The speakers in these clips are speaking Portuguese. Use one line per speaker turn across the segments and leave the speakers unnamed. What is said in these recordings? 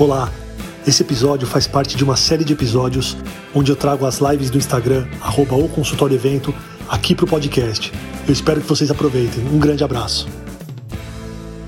Olá, esse episódio faz parte de uma série de episódios onde eu trago as lives do Instagram, arroba o consultório evento, aqui para o podcast. Eu espero que vocês aproveitem. Um grande abraço.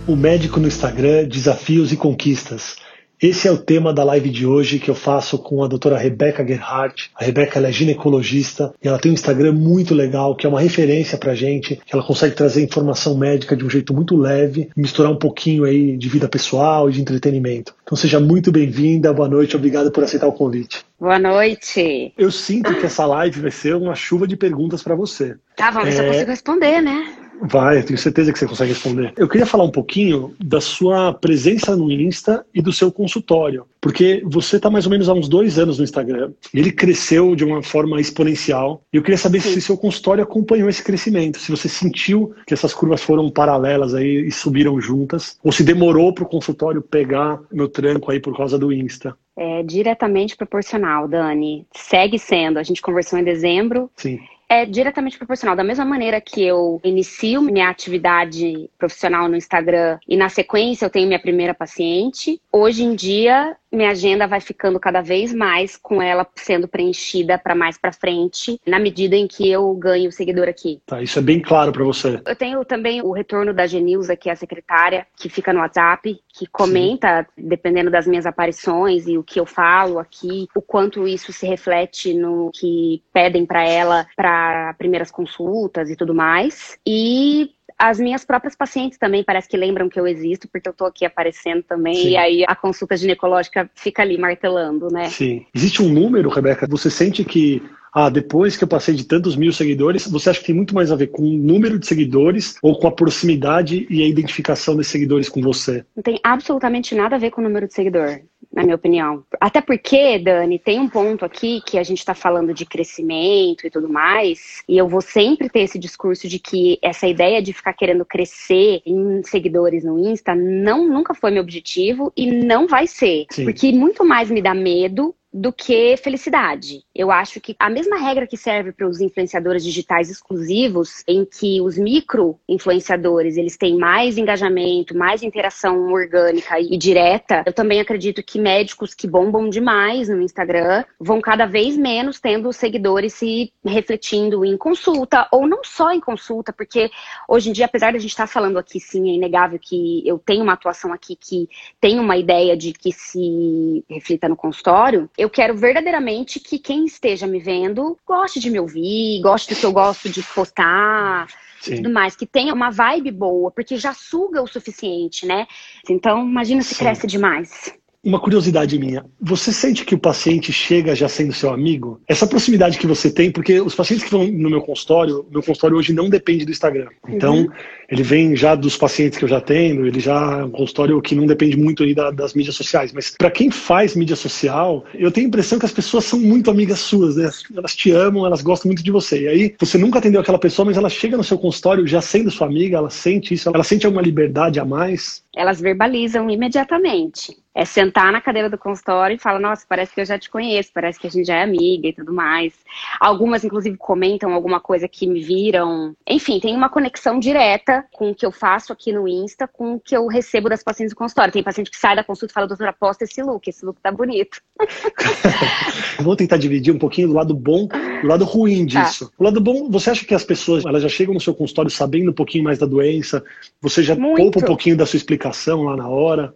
O médico no Instagram, desafios e conquistas. Esse é o tema da live de hoje que eu faço com a doutora Rebeca Gerhardt. A Rebeca é ginecologista e ela tem um Instagram muito legal, que é uma referência pra gente, que ela consegue trazer informação médica de um jeito muito leve, misturar um pouquinho aí de vida pessoal e de entretenimento. Então seja muito bem-vinda, boa noite, obrigado por aceitar o convite.
Boa noite.
Eu sinto que essa live vai ser uma chuva de perguntas para você.
Tá, vamos ver é... se eu consigo responder, né?
Vai, tenho certeza que você consegue responder. Eu queria falar um pouquinho da sua presença no Insta e do seu consultório, porque você está mais ou menos há uns dois anos no Instagram. Ele cresceu de uma forma exponencial. E eu queria saber Sim. se seu consultório acompanhou esse crescimento, se você sentiu que essas curvas foram paralelas aí e subiram juntas, ou se demorou para o consultório pegar no tranco aí por causa do Insta.
É diretamente proporcional, Dani. Segue sendo. A gente conversou em dezembro.
Sim
é diretamente proporcional. Da mesma maneira que eu inicio minha atividade profissional no Instagram e na sequência eu tenho minha primeira paciente, hoje em dia minha agenda vai ficando cada vez mais com ela sendo preenchida para mais para frente, na medida em que eu ganho seguidor aqui.
Tá, isso é bem claro para você.
Eu tenho também o retorno da Genilza, que é a secretária, que fica no WhatsApp, que comenta, Sim. dependendo das minhas aparições e o que eu falo aqui, o quanto isso se reflete no que pedem para ela para primeiras consultas e tudo mais. E as minhas próprias pacientes também parece que lembram que eu existo, porque eu tô aqui aparecendo também, Sim. e aí a consulta ginecológica fica ali martelando, né?
Sim. Existe um número, Rebeca? Você sente que ah, depois que eu passei de tantos mil seguidores, você acha que tem muito mais a ver com o número de seguidores ou com a proximidade e a identificação desses seguidores com você?
Não tem absolutamente nada a ver com o número de seguidor na minha opinião. Até porque, Dani, tem um ponto aqui que a gente está falando de crescimento e tudo mais, e eu vou sempre ter esse discurso de que essa ideia de ficar querendo crescer em seguidores no Insta não nunca foi meu objetivo e não vai ser. Sim. Porque muito mais me dá medo do que felicidade. Eu acho que a mesma regra que serve para os influenciadores digitais exclusivos, em que os micro influenciadores eles têm mais engajamento, mais interação orgânica e direta, eu também acredito que médicos que bombam demais no Instagram vão cada vez menos tendo seguidores se refletindo em consulta, ou não só em consulta, porque hoje em dia, apesar de a gente estar falando aqui, sim, é inegável que eu tenho uma atuação aqui que tem uma ideia de que se reflita no consultório eu quero verdadeiramente que quem esteja me vendo goste de me ouvir, goste do que eu gosto de postar. Sim. E tudo mais, que tenha uma vibe boa, porque já suga o suficiente, né? Então, imagina se Sim. cresce demais.
Uma curiosidade minha, você sente que o paciente chega já sendo seu amigo? Essa proximidade que você tem, porque os pacientes que vão no meu consultório, meu consultório hoje não depende do Instagram. Então, uhum. ele vem já dos pacientes que eu já tenho, ele já é um consultório que não depende muito aí da, das mídias sociais. Mas para quem faz mídia social, eu tenho a impressão que as pessoas são muito amigas suas, né? Elas te amam, elas gostam muito de você. E aí, você nunca atendeu aquela pessoa, mas ela chega no seu consultório já sendo sua amiga, ela sente isso, ela sente alguma liberdade a mais?
Elas verbalizam imediatamente é sentar na cadeira do consultório e falar, nossa, parece que eu já te conheço, parece que a gente já é amiga e tudo mais. Algumas, inclusive, comentam alguma coisa que me viram. Enfim, tem uma conexão direta com o que eu faço aqui no Insta, com o que eu recebo das pacientes do consultório. Tem paciente que sai da consulta e fala, doutora, posta esse look, esse look tá bonito.
Vou tentar dividir um pouquinho do lado bom e do lado ruim tá. disso. Tá. O lado bom, você acha que as pessoas elas já chegam no seu consultório sabendo um pouquinho mais da doença? Você já Muito. poupa um pouquinho da sua explicação lá na hora?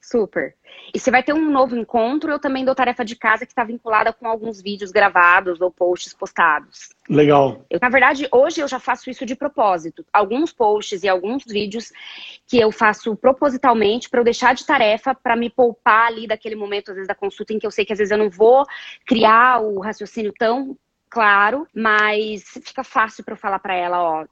Super. E você vai ter um novo encontro, eu também dou tarefa de casa que está vinculada com alguns vídeos gravados ou posts postados.
Legal.
Eu, na verdade, hoje eu já faço isso de propósito. Alguns posts e alguns vídeos que eu faço propositalmente para eu deixar de tarefa para me poupar ali daquele momento, às vezes, da consulta, em que eu sei que às vezes eu não vou criar o raciocínio tão claro, mas fica fácil para eu falar para ela, ó,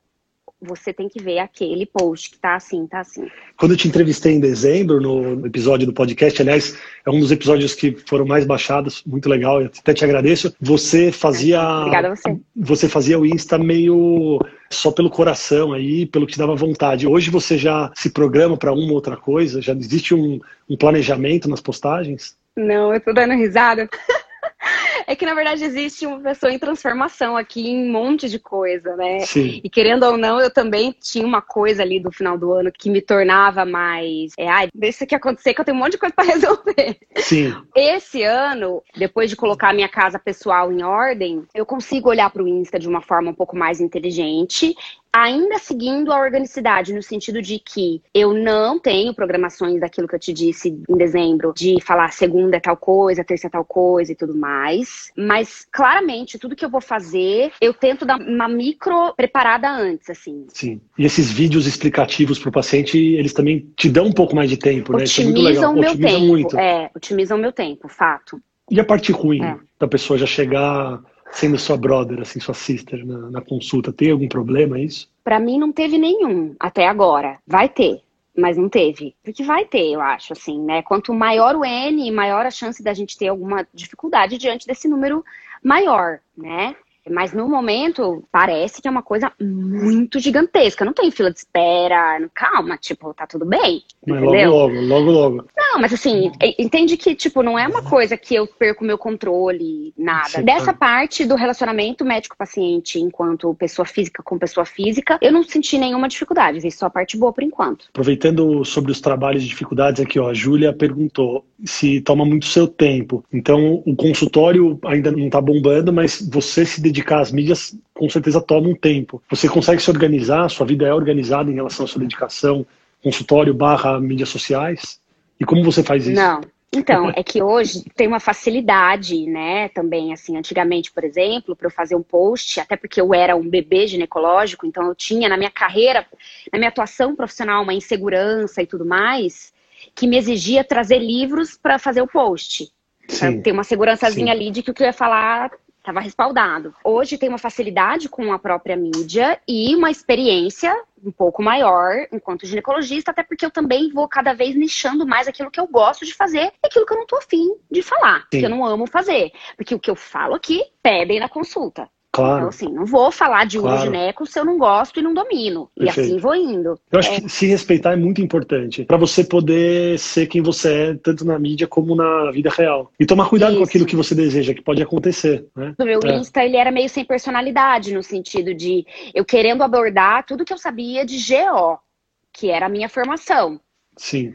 você tem que ver aquele post que tá assim, tá assim.
Quando eu te entrevistei em dezembro, no episódio do podcast, aliás, é um dos episódios que foram mais baixados, muito legal, eu até te agradeço. Você fazia.
Obrigada a você.
Você fazia o Insta meio só pelo coração aí, pelo que te dava vontade. Hoje você já se programa para uma ou outra coisa? Já existe um, um planejamento nas postagens?
Não, eu tô dando risada. É que, na verdade, existe uma pessoa em transformação aqui em um monte de coisa, né?
Sim.
E querendo ou não, eu também tinha uma coisa ali do final do ano que me tornava mais. É, ai, deixa isso aqui acontecer que eu tenho um monte de coisa para resolver.
Sim.
Esse ano, depois de colocar a minha casa pessoal em ordem, eu consigo olhar para o Insta de uma forma um pouco mais inteligente ainda seguindo a organicidade, no sentido de que eu não tenho programações daquilo que eu te disse em dezembro, de falar segunda é tal coisa, terça é tal coisa e tudo mais. Mas claramente, tudo que eu vou fazer, eu tento dar uma micro preparada antes, assim.
Sim. E esses vídeos explicativos para o paciente, eles também te dão um pouco mais de tempo, né?
Isso é muito legal. o meu Otimizam tempo. Muito. É, otimizam o meu tempo, fato.
E a parte ruim é. da pessoa já chegar sendo sua brother, assim, sua sister na, na consulta, tem algum problema isso?
Para mim não teve nenhum até agora. Vai ter, mas não teve. Porque vai ter, eu acho, assim, né? Quanto maior o N, maior a chance da gente ter alguma dificuldade diante desse número maior, né? Mas no momento, parece que é uma coisa muito gigantesca. Não tem fila de espera. Calma, tipo, tá tudo bem.
Mas entendeu? logo, logo, logo, logo.
Não, mas assim, entende que, tipo, não é uma coisa que eu perco meu controle, nada. Sim, Dessa parte do relacionamento médico-paciente, enquanto pessoa física com pessoa física, eu não senti nenhuma dificuldade. Vi só a parte boa por enquanto.
Aproveitando sobre os trabalhos de dificuldades aqui, ó, a Júlia perguntou se toma muito seu tempo. Então, o consultório ainda não tá bombando, mas você se dedicar às mídias com certeza toma um tempo. Você consegue se organizar, sua vida é organizada em relação à sua dedicação, consultório barra mídias sociais? E como você faz isso?
Não. Então, é que hoje tem uma facilidade, né, também, assim, antigamente, por exemplo, para eu fazer um post, até porque eu era um bebê ginecológico, então eu tinha na minha carreira, na minha atuação profissional, uma insegurança e tudo mais, que me exigia trazer livros para fazer o post. Tem uma segurançazinha sim. ali de que o que eu ia falar estava respaldado. Hoje tem uma facilidade com a própria mídia e uma experiência um pouco maior enquanto ginecologista, até porque eu também vou cada vez nichando mais aquilo que eu gosto de fazer e aquilo que eu não tô afim de falar, Sim. que eu não amo fazer. Porque o que eu falo aqui, pedem na consulta.
Claro.
Então, assim, não vou falar de claro. urogineco se eu não gosto e não domino. Perfeito. E assim vou indo.
Eu acho é. que se respeitar é muito importante para você poder ser quem você é, tanto na mídia como na vida real. E tomar cuidado Isso. com aquilo que você deseja, que pode acontecer. Né?
O meu é. Insta, ele era meio sem personalidade, no sentido de eu querendo abordar tudo que eu sabia de GO, que era a minha formação.
Sim.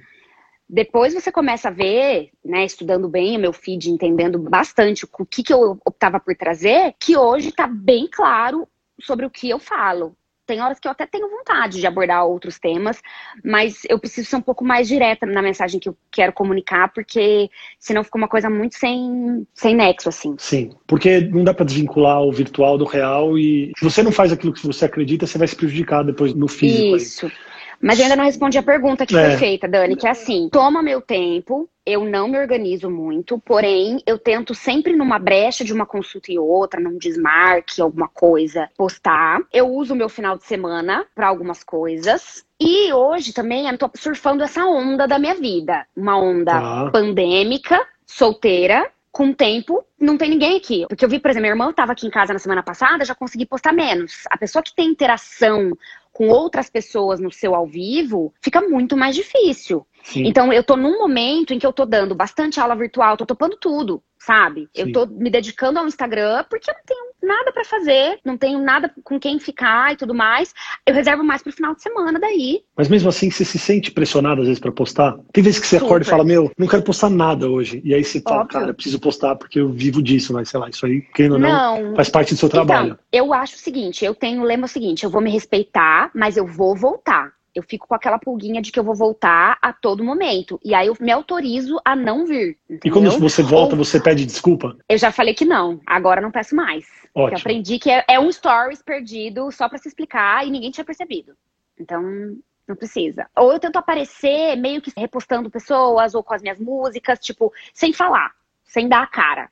Depois você começa a ver, né, estudando bem o meu feed, entendendo bastante o que, que eu optava por trazer, que hoje está bem claro sobre o que eu falo. Tem horas que eu até tenho vontade de abordar outros temas, mas eu preciso ser um pouco mais direta na mensagem que eu quero comunicar, porque senão fica uma coisa muito sem, sem nexo, assim.
Sim, porque não dá para desvincular o virtual do real e se você não faz aquilo que você acredita, você vai se prejudicar depois no físico.
Isso. Aí. Mas eu ainda não respondi a pergunta que é. foi feita, Dani, que é assim: toma meu tempo, eu não me organizo muito, porém eu tento sempre numa brecha de uma consulta e outra, num desmarque, alguma coisa, postar. Eu uso meu final de semana para algumas coisas. E hoje também eu tô surfando essa onda da minha vida. Uma onda ah. pandêmica, solteira, com o tempo, não tem ninguém aqui. Porque eu vi, por exemplo, minha irmã estava aqui em casa na semana passada, já consegui postar menos. A pessoa que tem interação com outras pessoas no seu ao vivo, fica muito mais difícil. Sim. Então, eu tô num momento em que eu tô dando bastante aula virtual, tô topando tudo, sabe? Sim. Eu tô me dedicando ao Instagram porque eu não tenho nada para fazer, não tenho nada com quem ficar e tudo mais. Eu reservo mais pro final de semana daí.
Mas mesmo assim, você se sente pressionado às vezes para postar? Tem vezes que você Super. acorda e fala, meu, não quero postar nada hoje. E aí você fala, Óbvio. cara, eu preciso postar porque eu vivo disso, mas sei lá, isso aí, quem não, não, faz parte do seu então, trabalho.
Eu acho o seguinte, eu tenho o lema seguinte, eu vou me respeitar, mas eu vou voltar eu fico com aquela pulguinha de que eu vou voltar a todo momento. E aí eu me autorizo a não vir. Entendeu?
E quando você volta, Ou... você pede desculpa?
Eu já falei que não. Agora não peço mais. Ótimo. Eu aprendi que é, é um stories perdido só para se explicar e ninguém tinha percebido. Então, não precisa. Ou eu tento aparecer meio que repostando pessoas ou com as minhas músicas, tipo, sem falar, sem dar a cara.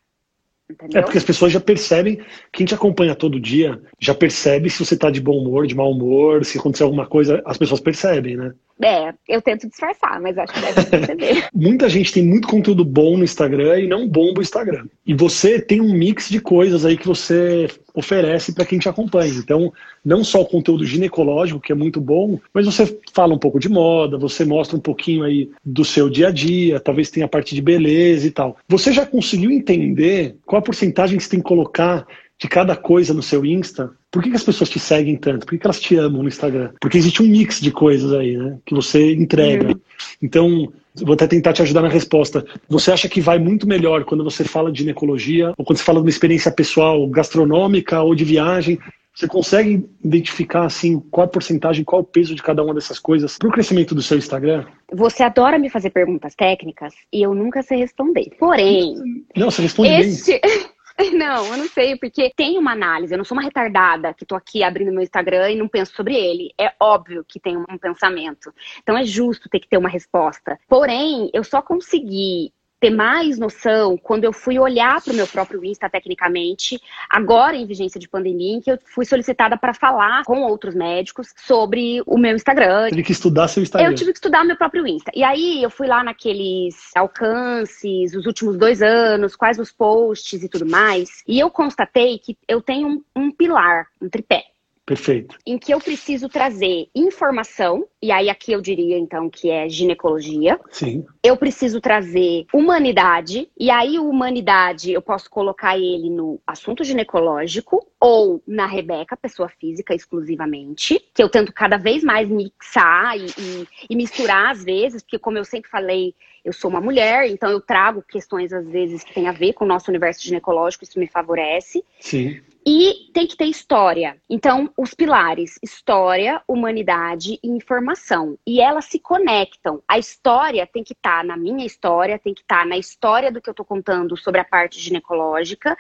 Entendeu? É porque as pessoas já percebem, quem te acompanha todo dia, já percebe se você tá de bom humor, de mau humor, se acontecer alguma coisa, as pessoas percebem, né?
É, eu tento disfarçar, mas acho que deve perceber.
Muita gente tem muito conteúdo bom no Instagram e não bomba o Instagram. E você tem um mix de coisas aí que você oferece para quem te acompanha. Então, não só o conteúdo ginecológico, que é muito bom, mas você fala um pouco de moda, você mostra um pouquinho aí do seu dia a dia, talvez tenha a parte de beleza e tal. Você já conseguiu entender qual a porcentagem que você tem que colocar de cada coisa no seu Insta, por que, que as pessoas te seguem tanto? Por que, que, elas te amam no Instagram? Porque existe um mix de coisas aí, né? Que você entrega. Uhum. Então, vou até tentar te ajudar na resposta. Você acha que vai muito melhor quando você fala de ginecologia ou quando você fala de uma experiência pessoal gastronômica ou de viagem? Você consegue identificar assim qual a porcentagem, qual o peso de cada uma dessas coisas para o crescimento do seu Instagram?
Você adora me fazer perguntas técnicas e eu nunca sei responder. Porém,
não, você responde este... bem.
Não, eu não sei, porque tem uma análise. Eu não sou uma retardada que tô aqui abrindo meu Instagram e não penso sobre ele. É óbvio que tem um pensamento. Então é justo ter que ter uma resposta. Porém, eu só consegui ter mais noção quando eu fui olhar para o meu próprio Insta tecnicamente, agora em vigência de pandemia, em que eu fui solicitada para falar com outros médicos sobre o meu Instagram.
Tive que estudar seu Instagram.
Eu tive que estudar meu próprio Insta. E aí eu fui lá naqueles alcances, os últimos dois anos, quais os posts e tudo mais, e eu constatei que eu tenho um, um pilar, um tripé.
Perfeito.
Em que eu preciso trazer informação, e aí aqui eu diria então que é ginecologia.
Sim.
Eu preciso trazer humanidade, e aí humanidade eu posso colocar ele no assunto ginecológico ou na Rebeca, pessoa física exclusivamente, que eu tento cada vez mais mixar e, e, e misturar às vezes, porque como eu sempre falei, eu sou uma mulher, então eu trago questões às vezes que tem a ver com o nosso universo ginecológico, isso me favorece.
Sim.
E tem que ter história. Então, os pilares: história, humanidade e informação. E elas se conectam. A história tem que estar tá na minha história, tem que estar tá na história do que eu estou contando sobre a parte ginecológica.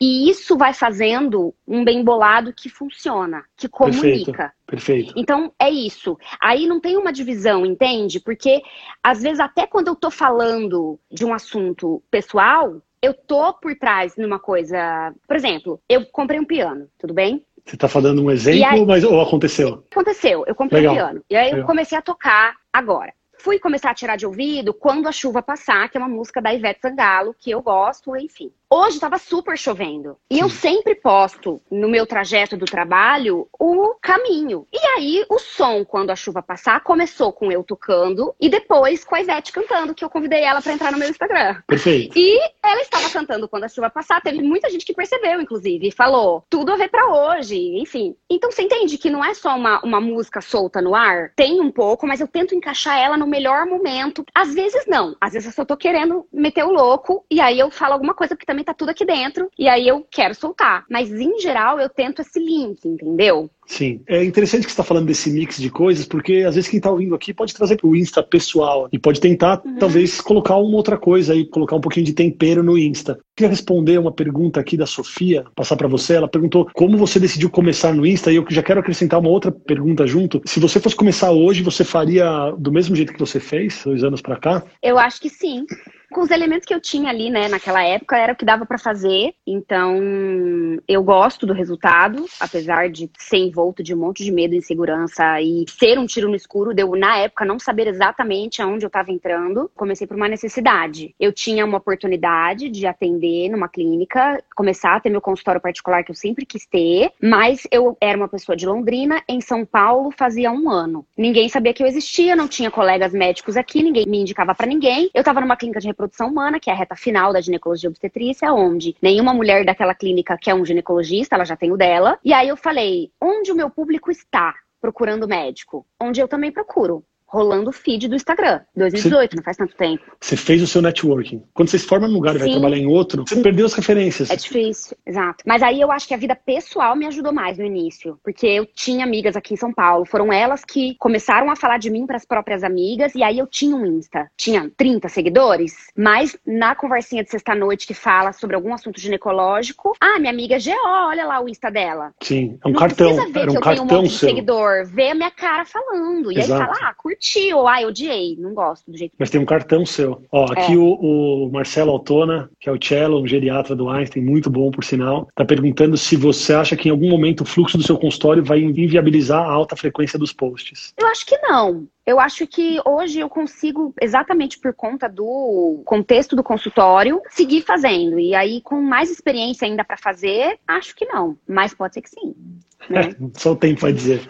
E isso vai fazendo um bem bolado que funciona, que comunica.
Perfeito. Perfeito.
Então, é isso. Aí não tem uma divisão, entende? Porque, às vezes, até quando eu tô falando de um assunto pessoal, eu tô por trás numa coisa. Por exemplo, eu comprei um piano, tudo bem?
Você tá falando um exemplo, aí, mas ou aconteceu?
Aconteceu, eu comprei Legal. um piano. E aí Legal. eu comecei a tocar agora. Fui começar a tirar de ouvido quando a chuva passar, que é uma música da Ivete Sangalo, que eu gosto, enfim. Hoje estava super chovendo. E eu sempre posto no meu trajeto do trabalho o caminho. E aí, o som, quando a chuva passar, começou com eu tocando e depois com a Ivete cantando, que eu convidei ela para entrar no meu Instagram.
Perfeito.
E ela estava cantando quando a chuva passar. Teve muita gente que percebeu, inclusive, e falou: tudo a ver para hoje. Enfim. Então você entende que não é só uma, uma música solta no ar? Tem um pouco, mas eu tento encaixar ela no melhor momento. Às vezes não. Às vezes eu só tô querendo meter o louco e aí eu falo alguma coisa que também tá tudo aqui dentro e aí eu quero soltar. Mas em geral eu tento esse link, entendeu?
Sim. É interessante que você está falando desse mix de coisas, porque às vezes quem está ouvindo aqui pode trazer para o Insta pessoal e pode tentar, uhum. talvez, colocar uma outra coisa aí, colocar um pouquinho de tempero no Insta. Eu queria responder uma pergunta aqui da Sofia, passar para você. Ela perguntou como você decidiu começar no Insta e eu já quero acrescentar uma outra pergunta junto. Se você fosse começar hoje, você faria do mesmo jeito que você fez, dois anos para cá?
Eu acho que sim com os elementos que eu tinha ali, né, naquela época, era o que dava para fazer. Então, eu gosto do resultado, apesar de ser envolto de um monte de medo e insegurança e ser um tiro no escuro, de eu, na época, não saber exatamente aonde eu estava entrando. Comecei por uma necessidade. Eu tinha uma oportunidade de atender numa clínica, começar a ter meu consultório particular que eu sempre quis ter, mas eu era uma pessoa de Londrina, em São Paulo, fazia um ano. Ninguém sabia que eu existia, não tinha colegas médicos aqui, ninguém me indicava para ninguém. Eu estava numa clínica de reprodução humana, que é a reta final da ginecologia obstetrícia, onde nenhuma mulher daquela clínica quer um ginecologista, ela já tem o dela. E aí eu falei, onde o meu público está procurando médico? Onde eu também procuro rolando o feed do Instagram. 2018, você, não faz tanto tempo.
Você fez o seu networking. Quando você se forma num lugar e vai trabalhar em outro, você perdeu as referências.
É difícil, exato. Mas aí eu acho que a vida pessoal me ajudou mais no início. Porque eu tinha amigas aqui em São Paulo. Foram elas que começaram a falar de mim para as próprias amigas. E aí eu tinha um Insta. Tinha 30 seguidores. Mas na conversinha de sexta-noite que fala sobre algum assunto ginecológico, ah, minha amiga GO, olha lá o Insta dela.
Sim, é um não cartão.
Precisa ver
Era um
que eu
cartão
tenho um monte
seu.
de seguidor. Ver a minha cara falando. E Exato. aí fala, ah, curti ou ai, odiei, não gosto do jeito.
Mas tem um cartão seu. Ó, aqui é. o, o, Marcelo Altona, que é o cello, um geriatra do Einstein, muito bom por sinal, tá perguntando se você acha que em algum momento o fluxo do seu consultório vai inviabilizar a alta frequência dos posts.
Eu acho que não. Eu acho que hoje eu consigo, exatamente por conta do contexto do consultório, seguir fazendo. E aí, com mais experiência ainda para fazer, acho que não. Mas pode ser que sim. Né?
Só o tempo vai dizer.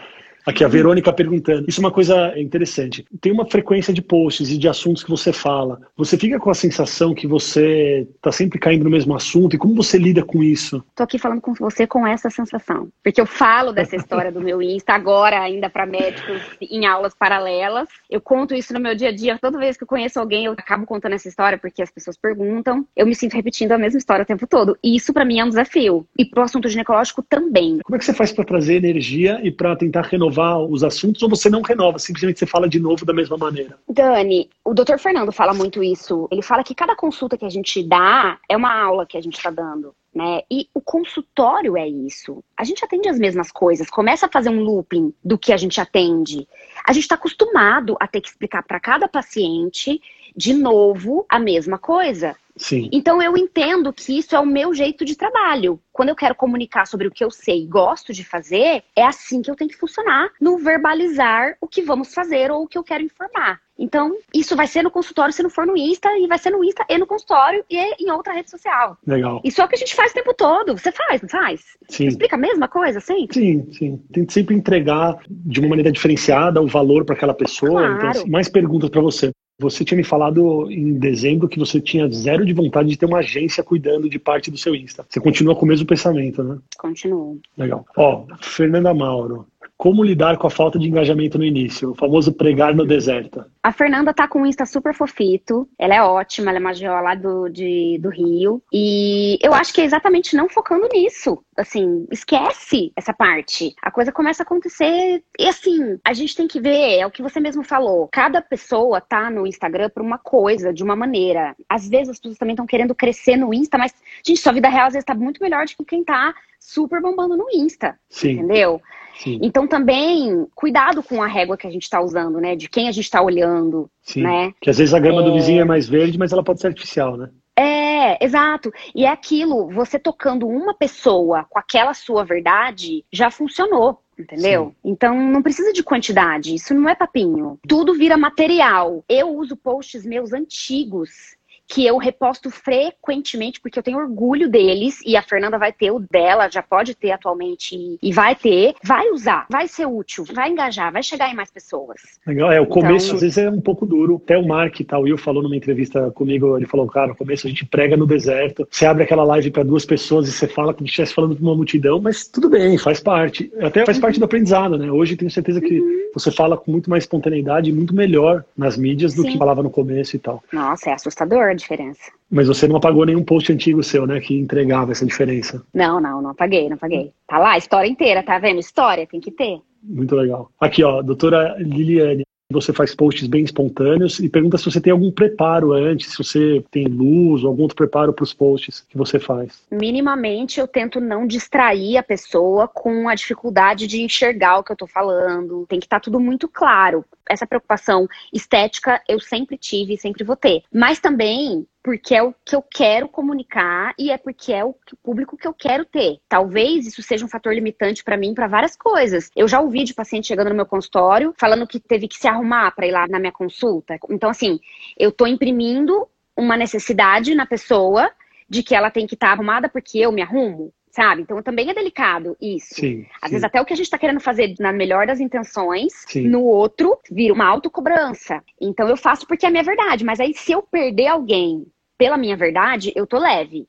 Aqui a Verônica perguntando. Isso é uma coisa interessante. Tem uma frequência de posts e de assuntos que você fala. Você fica com a sensação que você está sempre caindo no mesmo assunto? E como você lida com isso?
Tô aqui falando com você com essa sensação. Porque eu falo dessa história do meu Insta agora ainda para médicos em aulas paralelas. Eu conto isso no meu dia a dia. Toda vez que eu conheço alguém, eu acabo contando essa história porque as pessoas perguntam. Eu me sinto repetindo a mesma história o tempo todo. E isso para mim é um desafio. E pro assunto ginecológico também.
Como é que você faz para trazer energia e para tentar renovar renovar os assuntos ou você não renova, simplesmente você fala de novo da mesma maneira?
Dani, o doutor Fernando fala muito isso. Ele fala que cada consulta que a gente dá é uma aula que a gente está dando. Né? E o consultório é isso. A gente atende as mesmas coisas, começa a fazer um looping do que a gente atende. A gente está acostumado a ter que explicar para cada paciente de novo a mesma coisa.
Sim.
Então eu entendo que isso é o meu jeito de trabalho. Quando eu quero comunicar sobre o que eu sei e gosto de fazer, é assim que eu tenho que funcionar no verbalizar o que vamos fazer ou o que eu quero informar. Então, isso vai ser no consultório se não for no Insta, e vai ser no Insta e no consultório e em outra rede social.
Legal.
Isso é o que a gente faz o tempo todo. Você faz, não faz?
Sim.
Explica a mesma coisa sempre?
Sim, sim. Tem que sempre entregar de uma maneira diferenciada o valor para aquela pessoa. Então, claro. Então, mais perguntas para você. Você tinha me falado em dezembro que você tinha zero de vontade de ter uma agência cuidando de parte do seu Insta. Você continua com o mesmo pensamento, né?
Continuo.
Legal. Ó, Fernanda Mauro, como lidar com a falta de engajamento no início? O famoso pregar no deserto.
A Fernanda tá com um Insta super fofito. Ela é ótima, ela é uma lá do, de, do Rio. E eu acho que é exatamente não focando nisso. Assim, esquece essa parte. A coisa começa a acontecer. E assim, a gente tem que ver, é o que você mesmo falou. Cada pessoa tá no Instagram por uma coisa, de uma maneira. Às vezes as pessoas também estão querendo crescer no Insta, mas, gente, sua vida real às vezes tá muito melhor do que quem tá super bombando no Insta.
Sim.
Entendeu?
Sim.
Então também cuidado com a régua que a gente está usando, né? De quem a gente está olhando,
Sim.
né?
Que às vezes a grama é... do vizinho é mais verde, mas ela pode ser artificial, né?
É, exato. E é aquilo, você tocando uma pessoa com aquela sua verdade, já funcionou. Entendeu? Sim. Então não precisa de quantidade, isso não é papinho. Tudo vira material. Eu uso posts meus antigos que eu reposto frequentemente, porque eu tenho orgulho deles, e a Fernanda vai ter o dela, já pode ter atualmente e vai ter, vai usar, vai ser útil, vai engajar, vai chegar em mais pessoas.
Legal, é, o então, começo às vezes é um pouco duro. Até o Mark, tá, o Will falou numa entrevista comigo, ele falou, cara, no começo a gente prega no deserto, você abre aquela live para duas pessoas e você fala como se estivesse falando para uma multidão, mas tudo bem, faz parte. Até faz parte do aprendizado, né? Hoje tenho certeza que uhum. Você fala com muito mais espontaneidade e muito melhor nas mídias do Sim. que falava no começo e tal.
Nossa, é assustador diferença.
Mas você não apagou nenhum post antigo seu, né? Que entregava essa diferença.
Não, não, não apaguei, não apaguei. Tá lá, a história inteira, tá vendo? História, tem que ter.
Muito legal. Aqui, ó, doutora Liliane. Você faz posts bem espontâneos e pergunta se você tem algum preparo antes, se você tem luz ou algum outro preparo para os posts que você faz.
Minimamente eu tento não distrair a pessoa com a dificuldade de enxergar o que eu estou falando. Tem que estar tá tudo muito claro. Essa preocupação estética eu sempre tive e sempre vou ter. Mas também porque é o que eu quero comunicar e é porque é o público que eu quero ter. Talvez isso seja um fator limitante para mim para várias coisas. Eu já ouvi de paciente chegando no meu consultório falando que teve que se arrumar para ir lá na minha consulta. Então assim, eu tô imprimindo uma necessidade na pessoa de que ela tem que estar tá arrumada porque eu me arrumo sabe? Então também é delicado isso.
Sim,
Às
sim.
vezes até o que a gente está querendo fazer na melhor das intenções,
sim.
no outro vira uma autocobrança. Então eu faço porque é a minha verdade, mas aí se eu perder alguém pela minha verdade, eu tô leve.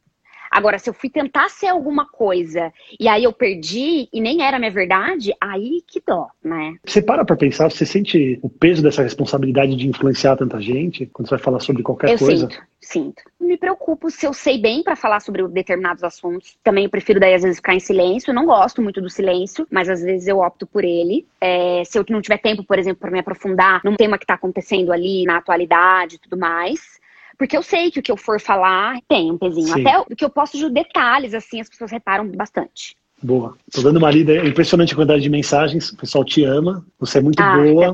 Agora, se eu fui tentar ser alguma coisa e aí eu perdi e nem era minha verdade, aí que dó, né?
Você para pra pensar, você sente o peso dessa responsabilidade de influenciar tanta gente quando você vai falar sobre qualquer
eu
coisa?
Sinto, sinto. Me preocupo se eu sei bem para falar sobre determinados assuntos. Também eu prefiro daí às vezes ficar em silêncio. Eu não gosto muito do silêncio, mas às vezes eu opto por ele. É, se eu não tiver tempo, por exemplo, para me aprofundar num tema que tá acontecendo ali na atualidade e tudo mais porque eu sei que o que eu for falar tem um pezinho. Sim. Até o que eu posto de detalhes, assim, as pessoas reparam bastante.
Boa. Tô dando uma lida, é impressionante a quantidade de mensagens, o pessoal te ama, você é muito
Ah,
boa,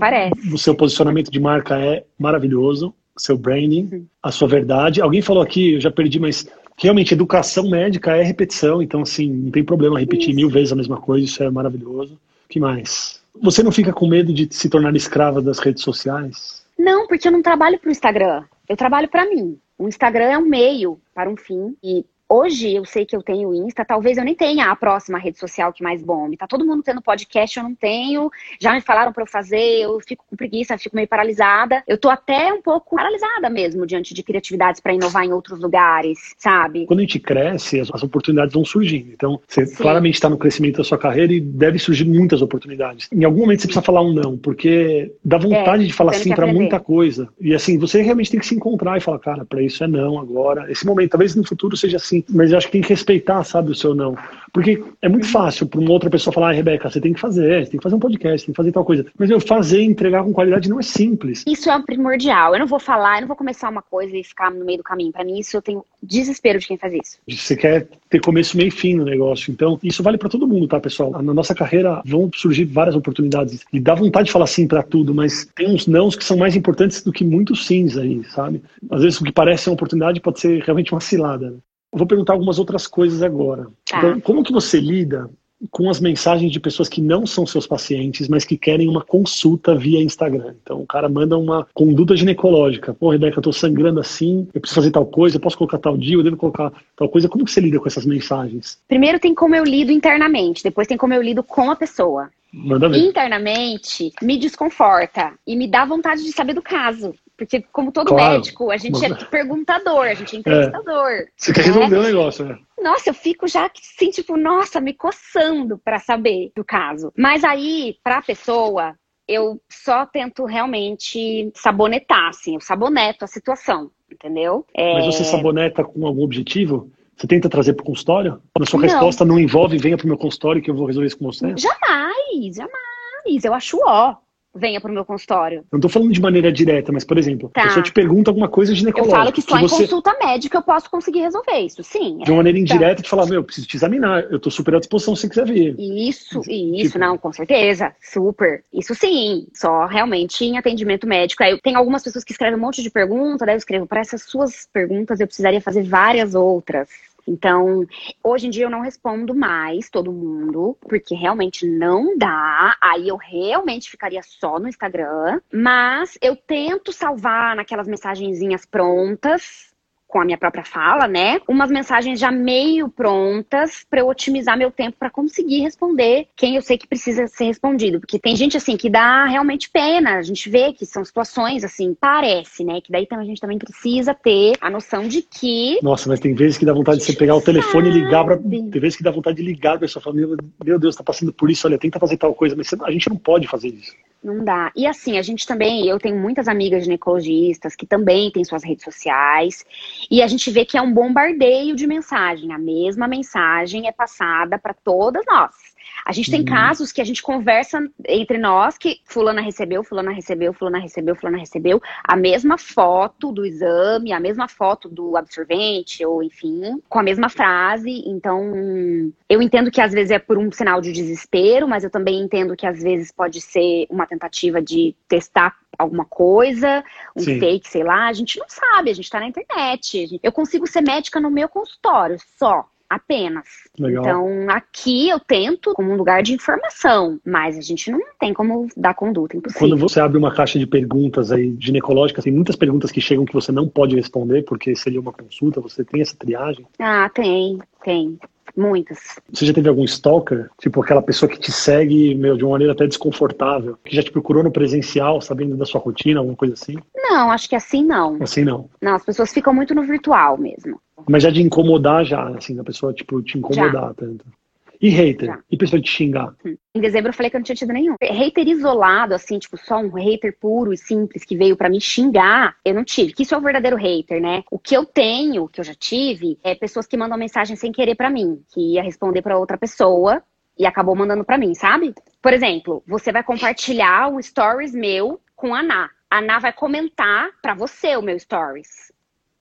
o seu posicionamento de marca é maravilhoso, o seu branding,
Uhum.
a sua verdade. Alguém falou aqui, eu já perdi, mas realmente educação médica é repetição, então assim, não tem problema repetir
Isso.
mil vezes a mesma coisa, isso é maravilhoso. O que mais? Você não fica com medo de se tornar escrava das redes sociais?
Não, porque eu não trabalho para o Instagram. Eu trabalho para mim. O Instagram é um meio para um fim. E hoje eu sei que eu tenho Insta, talvez eu nem tenha a próxima rede social que mais bombe. Tá todo mundo tendo podcast, eu não tenho. Já me falaram para eu fazer, eu fico com preguiça, fico meio paralisada. Eu tô até um pouco paralisada mesmo diante de criatividades para inovar em outros lugares, sabe?
Quando a gente cresce, as, as oportunidades vão surgindo. Então, você
Sim.
claramente está no crescimento da sua carreira e deve surgir muitas oportunidades. Em algum momento você precisa falar um não, porque dá vontade
É,
de falar sim para muita coisa. E assim, você realmente tem que se encontrar e falar, cara, para isso é não agora. Esse momento, talvez no futuro seja assim, mas eu acho que tem que respeitar, sabe, o seu não. Porque é muito fácil para uma outra pessoa falar, ah, Rebeca, você tem que fazer, você tem que fazer um podcast, tem que fazer tal coisa. Mas eu fazer e entregar com qualidade não é simples.
Isso é primordial. Eu não vou falar, eu não vou começar uma coisa e ficar no meio do caminho. Para mim, isso eu tenho desespero de quem faz isso.
Você quer ter começo, meio e fim no negócio. Então, isso vale para todo mundo, tá, pessoal? Na nossa carreira vão surgir várias oportunidades. E dá vontade de falar sim para tudo, mas tem uns nãos que são mais importantes do que muitos sims aí, sabe? Às vezes o que parece uma oportunidade pode ser realmente uma cilada. né? Vou perguntar algumas outras coisas agora.
Tá.
Então, como que você lida com as mensagens de pessoas que não são seus pacientes, mas que querem uma consulta via Instagram. Então o cara manda uma conduta ginecológica. Pô, Rebeca, eu tô sangrando assim, eu preciso fazer tal coisa, eu posso colocar tal dia, eu devo colocar tal coisa. Como que você lida com essas mensagens?
Primeiro tem como eu lido internamente, depois tem como eu lido com a pessoa. Internamente, me desconforta e me dá vontade de saber do caso. Porque, como todo
Claro.
médico, a gente é perguntador, a gente é entrevistador.
Você quer
né?
resolver o negócio, né?
Nossa, eu fico já assim, tipo, nossa, me coçando pra saber do caso. Mas aí, pra pessoa, eu só tento realmente sabonetar, assim, eu saboneto a situação, entendeu? É,
Mas você saboneta com algum objetivo? Você tenta trazer para o consultório? Na sua
Não.
resposta não envolve, venha para o meu consultório que eu vou resolver isso com você?
Jamais, jamais. Eu acho ó. Venha pro meu consultório.
Eu não tô falando de maneira direta, mas, por exemplo,
Tá.
a pessoa te pergunta alguma coisa
Eu
ginecológica.
falo que só em
você,
consulta médica eu posso conseguir resolver isso, sim.
de uma maneira
Tá.
indireta, te falar, meu, eu preciso te examinar, eu tô super à disposição se você quiser vir.
Isso, isso,
Tipo-
não, com certeza, super. Isso sim, só realmente em atendimento médico. Aí tem algumas pessoas que escrevem um monte de pergunta, daí eu escrevo, para essas suas perguntas eu precisaria fazer várias outras. Então, hoje em dia eu não respondo mais todo mundo, porque realmente não dá. Aí eu realmente ficaria só no Instagram. Mas eu tento salvar naquelas mensagenzinhas prontas, com a minha própria fala, né? Umas mensagens já meio prontas para eu otimizar meu tempo para conseguir responder quem eu sei que precisa ser respondido, porque tem gente assim que dá realmente pena. A gente vê que são situações assim, parece, né? Que daí a gente também precisa ter a noção de que
Nossa, mas tem vezes que dá vontade de você pegar o telefone e ligar pra.
Sabe.
Tem vezes que dá vontade de ligar pra pessoa e falar, meu, Deus, tá passando por isso, olha, tenta fazer tal coisa, mas a gente não pode fazer isso.
Não dá. E assim, a gente também, eu tenho muitas amigas ginecologistas que também têm suas redes sociais, e a gente vê que é um bombardeio de mensagem. A mesma mensagem é passada para todas nós. A gente tem
Uhum.
casos que a gente conversa entre nós que fulana recebeu, fulana recebeu, fulana recebeu, fulana recebeu a mesma foto do exame, a mesma foto do absorvente, ou enfim, com a mesma frase. Então, eu entendo que às vezes é por um sinal de desespero, mas eu também entendo que às vezes pode ser uma tentativa de testar alguma coisa, um
Sim.
fake, sei lá. A gente não sabe, a gente tá na internet. Eu consigo ser médica no meu consultório, só. Apenas.
Legal.
Então, aqui eu tento como um lugar de informação, mas a gente não tem como dar conduta, impossível.
Quando você abre uma caixa de perguntas aí ginecológicas, tem muitas perguntas que chegam que você não pode responder, porque seria uma consulta, você tem essa triagem.
Ah, tem, tem. Muitas.
Você já teve algum stalker? Tipo aquela pessoa que te segue, meu, de uma maneira até desconfortável, que já te procurou no presencial, sabendo da sua rotina, alguma coisa assim?
Não, acho que assim não.
Assim não.
Não, as pessoas ficam muito no virtual mesmo.
Mas já de incomodar já, assim, da pessoa, tipo, te incomodar tanto. E hater?
Já.
E pessoa te xingar?
Em dezembro eu falei que eu não tinha tido nenhum. Hater isolado, assim, tipo, só um hater puro e simples que veio pra me xingar, eu não tive. Que isso é o verdadeiro hater, né? O que eu tenho, que eu já tive, é pessoas que mandam mensagem sem querer pra mim, que ia responder pra outra pessoa e acabou mandando pra mim, sabe? Por exemplo, você vai compartilhar um stories meu com a Ná. A Ná vai comentar pra você o meu stories.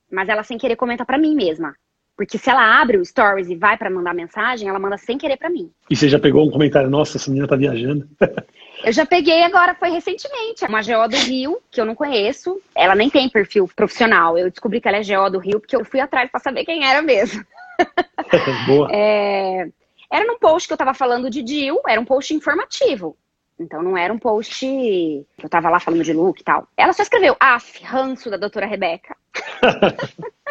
Mas ela sem querer comenta pra mim mesma. Porque se ela abre o stories e vai para mandar mensagem, ela manda sem querer para mim.
E você já pegou um comentário, nossa, essa menina tá viajando.
Eu já peguei agora, foi recentemente, uma GO do Rio, que eu não conheço. Ela nem tem perfil profissional. Eu descobri que ela é GO do Rio porque eu fui atrás para saber quem era mesmo.
Boa.
É... Era num post que eu tava falando de Jill, era um post informativo. Então não era um post que eu tava lá falando de look e tal. Ela só escreveu, af, ranço da doutora Rebeca.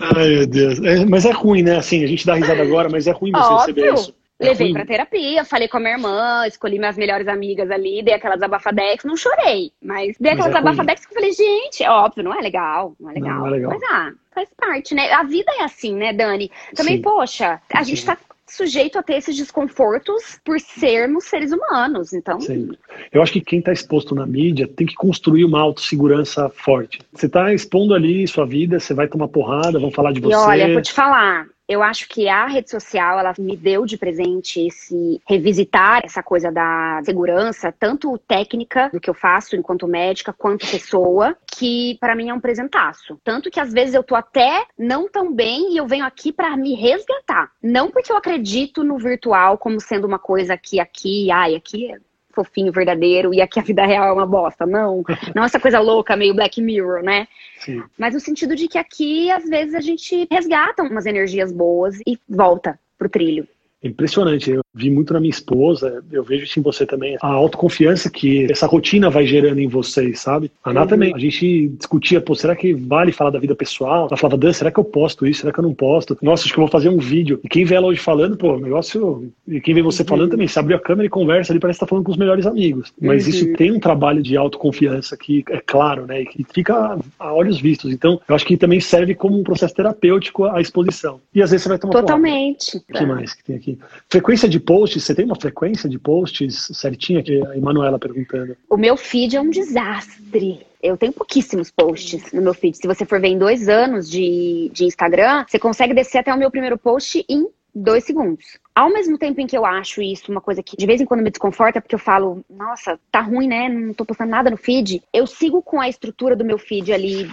Ai, meu Deus. É, mas é ruim, né? Assim, a gente dá risada agora, mas é ruim você Óbvio. receber isso.
É Levei ruim. pra terapia, falei com a minha irmã, escolhi minhas melhores amigas ali, dei aquelas abafadex, não chorei, mas dei aquelas é abafadex que eu falei, gente, é óbvio, não é legal, não é legal. Não, não é legal. Mas ah, faz parte, né? A vida é assim, né, Dani? Também, Sim. poxa, a Sim. gente tá sujeito a ter esses desconfortos por sermos seres humanos. Então.
Sim. Eu acho que quem está exposto na mídia tem que construir uma autossegurança forte. Você está expondo ali sua vida, você vai tomar porrada, vão falar de você. E
olha, vou te falar, eu acho que a rede social, ela me deu de presente esse revisitar essa coisa da segurança, tanto técnica do que eu faço enquanto médica, quanto pessoa, que para mim é um presentaço. Tanto que às vezes eu tô até não tão bem e eu venho aqui para me resgatar. Não porque eu acredito no virtual como sendo uma coisa que aqui, ai, aqui é fofinho, verdadeiro, e aqui a vida real é uma bosta. Não. Não essa coisa louca, meio Black Mirror, né? Sim. Mas no sentido de que aqui, às vezes, a gente resgata umas energias boas e volta pro trilho.
Impressionante. Eu vi muito na minha esposa, eu vejo isso em você também, a autoconfiança que essa rotina vai gerando em vocês, sabe? A Ana uhum. também. A gente discutia, pô, será que vale falar da vida pessoal? Ela falava, Dan, será que eu posto isso? Será que eu não posto? Nossa, acho que eu vou fazer um vídeo. E quem vê ela hoje falando, pô, negócio. E quem vê você uhum. falando também, você abre a câmera e conversa ali, parece que tá falando com os melhores amigos. Mas uhum. isso tem um trabalho de autoconfiança que é claro, né? E que fica a olhos vistos. Então, eu acho que também serve como um processo terapêutico a exposição. E às vezes você vai tomar
Totalmente.
O que mais que tem aqui? Frequência de posts, você tem uma frequência de posts certinha que a Emanuela perguntando?
O meu feed é um desastre. Eu tenho pouquíssimos posts no meu feed. Se você for ver em dois anos de, de Instagram, você consegue descer até o meu primeiro post em dois segundos. Ao mesmo tempo em que eu acho isso uma coisa que de vez em quando me desconforta, porque eu falo, nossa, tá ruim, né? Não tô postando nada no feed. Eu sigo com a estrutura do meu feed ali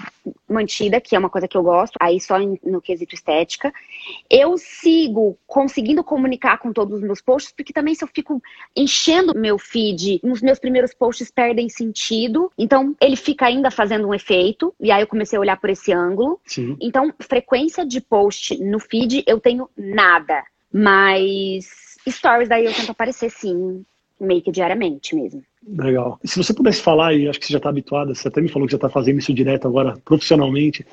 mantida, que é uma coisa que eu gosto, aí só no quesito estética. Eu sigo conseguindo comunicar com todos os meus posts, porque também se eu fico enchendo meu feed, os meus primeiros posts perdem sentido. Então, ele fica ainda fazendo um efeito, e aí eu comecei a olhar por esse ângulo. Sim. Então, frequência de post no feed eu tenho nada. Mas stories daí eu tento aparecer sim, meio que diariamente mesmo.
Legal. E se você pudesse falar, e acho que você já está habituada, você até me falou que já está fazendo isso direto agora profissionalmente,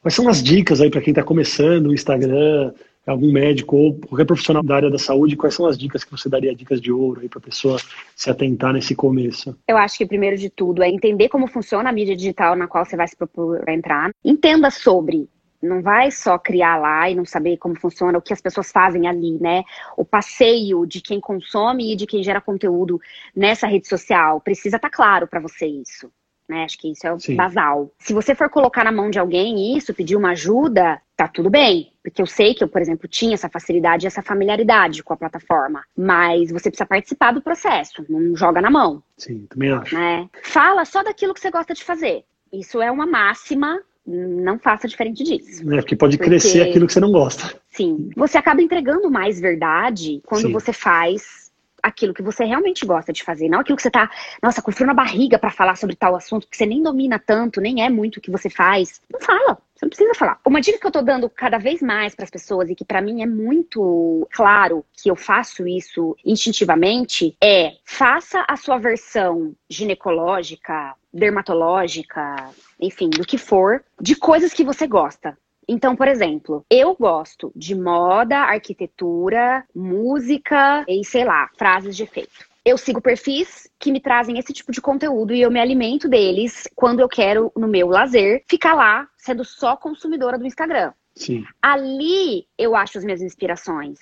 quais são as dicas aí para quem está começando o Instagram, algum médico ou qualquer profissional da área da saúde, quais são as dicas que você daria, dicas de ouro aí para a pessoa se atentar nesse começo?
Eu acho que primeiro de tudo é entender como funciona a mídia digital na qual você vai se propor a entrar. Entenda sobre não vai só criar lá e não saber como funciona, o que as pessoas fazem ali, né? O passeio de quem consome e de quem gera conteúdo nessa rede social precisa estar tá claro para você isso. Né? Acho que isso é o Sim. basal. Se você for colocar na mão de alguém isso, pedir uma ajuda, tá tudo bem. Porque eu sei que eu, por exemplo, tinha essa facilidade e essa familiaridade com a plataforma. Mas você precisa participar do processo, não joga na mão.
Sim, também acho.
Né? Fala só daquilo que você gosta de fazer. Isso é uma máxima não faça diferente disso.
É, porque pode porque... crescer aquilo que você não gosta.
Sim. Você acaba entregando mais verdade quando Sim. você faz aquilo que você realmente gosta de fazer, não aquilo que você tá, nossa, com frio na barriga para falar sobre tal assunto que você nem domina tanto, nem é muito o que você faz. Não fala, você não precisa falar. Uma dica que eu tô dando cada vez mais para as pessoas e que para mim é muito claro que eu faço isso instintivamente é: faça a sua versão ginecológica, dermatológica, enfim, do que for, de coisas que você gosta. Então, por exemplo, eu gosto de moda, arquitetura, música e, sei lá, frases de efeito. Eu sigo perfis que me trazem esse tipo de conteúdo e eu me alimento deles quando eu quero, no meu lazer, ficar lá sendo só consumidora do Instagram.
Sim.
Ali eu acho as minhas inspirações.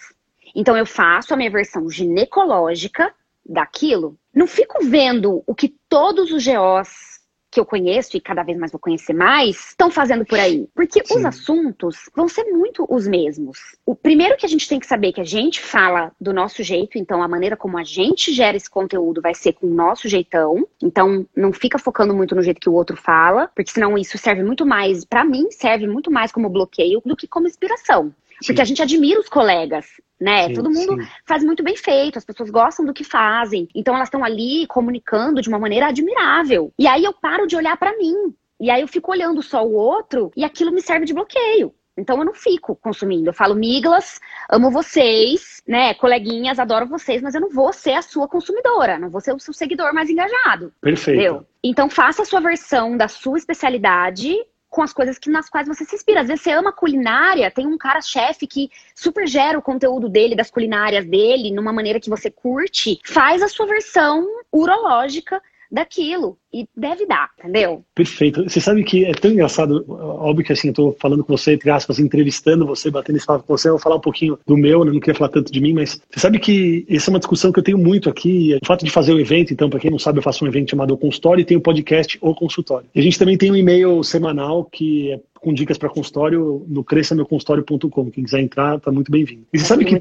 Então eu faço a minha versão ginecológica daquilo. Não fico vendo o que todos os GOs que eu conheço e cada vez mais vou conhecer mais, estão fazendo por aí? Porque Sim. os assuntos vão ser muito os mesmos. O primeiro que a gente tem que saber que a gente fala do nosso jeito, então a maneira como a gente gera esse conteúdo vai ser com o nosso jeitão. Então não fica focando muito no jeito que o outro fala, porque senão isso serve muito mais, para mim, serve muito mais como bloqueio do que como inspiração. Porque sim. a gente admira os colegas, né? Sim, Todo mundo sim. faz muito bem feito, as pessoas gostam do que fazem. Então elas estão ali comunicando de uma maneira admirável. E aí eu paro de olhar para mim. E aí eu fico olhando só o outro e aquilo me serve de bloqueio. Então eu não fico consumindo. Eu falo, miglas, amo vocês, né? Coleguinhas, adoro vocês, mas eu não vou ser a sua consumidora, não vou ser o seu seguidor mais engajado.
Perfeito. Entendeu?
Então faça a sua versão da sua especialidade com as coisas que, nas quais você se inspira. Às vezes você ama culinária, tem um cara chefe que super gera o conteúdo dele, das culinárias dele, numa maneira que você curte. Faz a sua versão urológica daquilo. E deve dar, entendeu?
Perfeito. Você sabe que é tão engraçado, óbvio que assim, eu tô falando com você, entre aspas, entrevistando você, batendo esse papo com você, eu vou falar um pouquinho do meu, né? não queria falar tanto de mim, mas você sabe que essa é uma discussão que eu tenho muito aqui, o fato de fazer o evento, então, para quem não sabe, eu faço um evento chamado O Consultório e tem o um podcast O Consultório. E a gente também tem um e-mail semanal que é com dicas para consultório no crescameuconsultório.com. Quem quiser entrar, tá muito bem-vindo. E você sabe que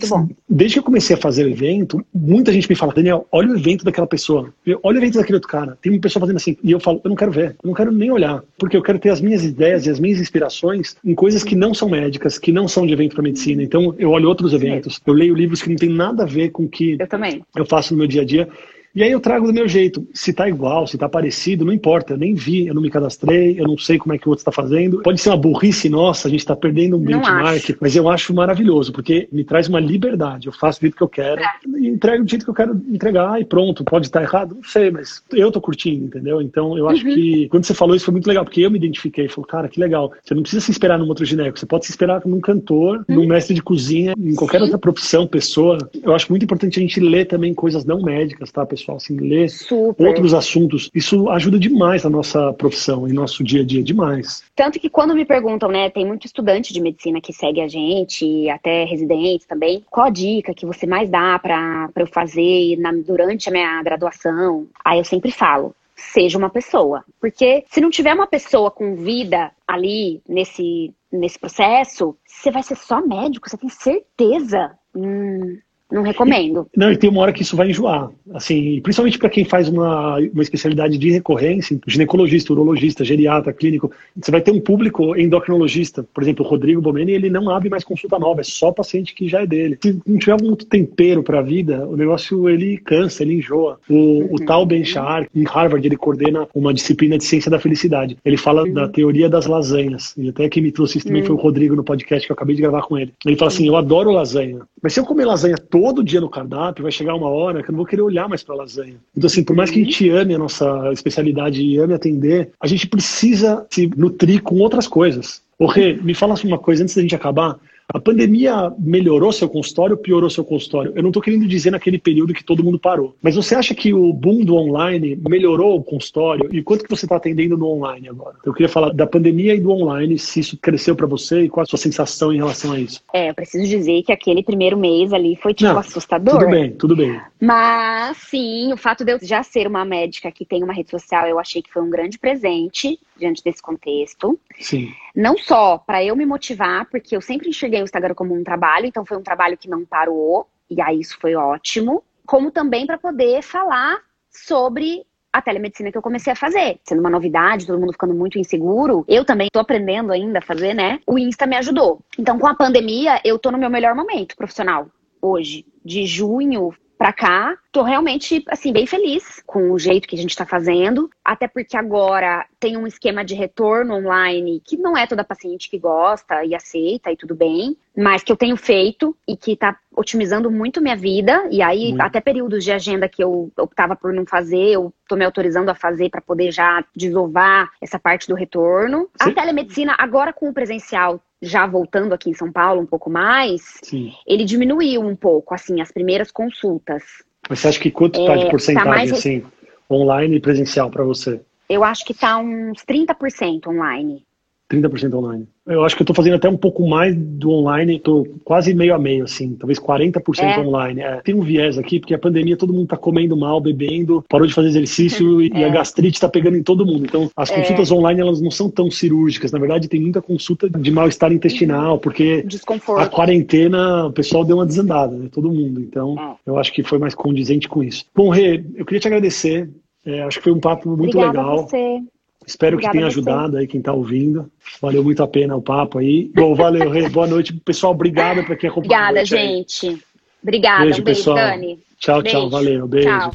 desde que eu comecei a fazer o evento, muita gente me fala, Daniel, olha o evento daquela pessoa, olha o evento daquele outro cara. Tem uma pessoa fazendo assim, e eu falo, eu não quero ver, eu não quero nem olhar, porque eu quero ter as minhas ideias e as minhas inspirações em coisas que não são médicas, que não são de evento para medicina. Então eu olho outros eventos, eu leio livros que não tem nada a ver com o que
eu, também.
eu faço no meu dia a dia. E aí eu trago do meu jeito. Se tá igual, se tá parecido, não importa. Eu nem vi, eu não me cadastrei, eu não sei como é que o outro está fazendo. Pode ser uma burrice nossa, a gente está perdendo um benchmark, mas eu acho maravilhoso, porque me traz uma liberdade. Eu faço do jeito que eu quero, é. e entrego do jeito que eu quero entregar e pronto. Pode estar errado, não sei, mas eu tô curtindo, entendeu? Então eu acho uhum. que quando você falou isso foi muito legal, porque eu me identifiquei. Falei, cara, que legal. Você não precisa se esperar num outro gineco, você pode se esperar num cantor, uhum. num mestre de cozinha, em qualquer Sim. outra profissão, pessoa. Eu acho muito importante a gente ler também coisas não médicas, tá, pessoal? Assim, ler Super. outros assuntos. Isso ajuda demais na nossa profissão, em nosso dia a dia, demais.
Tanto que quando me perguntam, né, tem muito estudante de medicina que segue a gente, até residentes também, qual a dica que você mais dá para eu fazer na, durante a minha graduação? Aí eu sempre falo, seja uma pessoa. Porque se não tiver uma pessoa com vida ali nesse, nesse processo, você vai ser só médico, você tem certeza. Hum, não recomendo.
Não, e tem uma hora que isso vai enjoar. Assim, principalmente para quem faz uma, uma especialidade de recorrência, ginecologista, urologista, geriatra, clínico, você vai ter um público endocrinologista. Por exemplo, o Rodrigo Bomeni, ele não abre mais consulta nova, é só paciente que já é dele. Se não tiver muito tempero para a vida, o negócio ele cansa, ele enjoa. O, uhum. o Tal Ben Shahar, em Harvard, ele coordena uma disciplina de ciência da felicidade. Ele fala uhum. da teoria das lasanhas. E até quem me trouxe isso também uhum. foi o Rodrigo no podcast que eu acabei de gravar com ele. Ele fala assim: Eu adoro lasanha, mas se eu comer lasanha toda todo dia no cardápio, vai chegar uma hora que eu não vou querer olhar mais para lasanha. Então, assim, por mais que a gente ame a nossa especialidade e ame atender, a gente precisa se nutrir com outras coisas. Ô, Rê, me fala uma coisa antes da gente acabar. A pandemia melhorou seu consultório ou piorou seu consultório? Eu não estou querendo dizer naquele período que todo mundo parou. Mas você acha que o boom do online melhorou o consultório? E quanto que você está atendendo no online agora? Eu queria falar da pandemia e do online, se isso cresceu para você e qual a sua sensação em relação a isso.
É, eu preciso dizer que aquele primeiro mês ali foi tipo não, assustador.
Tudo bem, tudo bem.
Mas sim, o fato de eu já ser uma médica que tem uma rede social, eu achei que foi um grande presente diante desse contexto.
Sim.
Não só para eu me motivar, porque eu sempre enxerguei o Instagram como um trabalho, então foi um trabalho que não parou, e aí isso foi ótimo, como também para poder falar sobre a telemedicina que eu comecei a fazer. Sendo uma novidade, todo mundo ficando muito inseguro, eu também tô aprendendo ainda a fazer, né? O Insta me ajudou. Então, com a pandemia, eu tô no meu melhor momento profissional hoje. De junho para cá, tô realmente, assim, bem feliz com o jeito que a gente tá fazendo. Até porque agora tem um esquema de retorno online que não é toda paciente que gosta e aceita e tudo bem, mas que eu tenho feito e que tá otimizando muito minha vida. E aí, muito. até períodos de agenda que eu optava por não fazer, eu tô me autorizando a fazer para poder já desovar essa parte do retorno. Sim. A telemedicina, agora com o presencial, já voltando aqui em São Paulo um pouco mais,
Sim.
ele diminuiu um pouco, assim, as primeiras consultas.
Mas você acha que quanto está é, de porcentagem, tá assim, online e presencial para você?
Eu acho que está uns 30% online.
30% online. Eu acho que eu tô fazendo até um pouco mais do online, tô quase meio a meio, assim, talvez 40% é. online. É, tem um viés aqui, porque a pandemia todo mundo tá comendo mal, bebendo, parou de fazer exercício e, é. a gastrite tá pegando em todo mundo. Então, as é. consultas online, elas não são tão cirúrgicas. Na verdade, tem muita consulta de mal-estar intestinal, porque
Desconforto.
a quarentena, o pessoal deu uma desandada, né? Todo mundo. Então, é. eu acho que foi mais condizente com isso. Bom, Rê, eu queria te agradecer. É, acho que foi um papo muito
Obrigada
legal.
A você.
Espero Obrigada que tenha ajudado aí quem está ouvindo. Valeu muito a pena o papo aí. Bom, valeu, Rê. Boa noite. Pessoal, obrigado para quem acompanhou.
Obrigada, gente. Obrigada.
Beijo,
um beijo,
pessoal.
Dani.
Tchau,
beijo.
tchau. Valeu. Beijo. Tchau.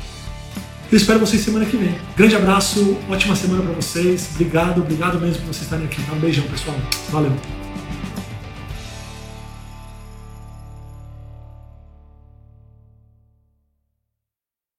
Eu espero vocês semana que vem. Grande abraço, ótima semana para vocês. Obrigado, obrigado mesmo por vocês estarem aqui. Um beijão, pessoal. Valeu.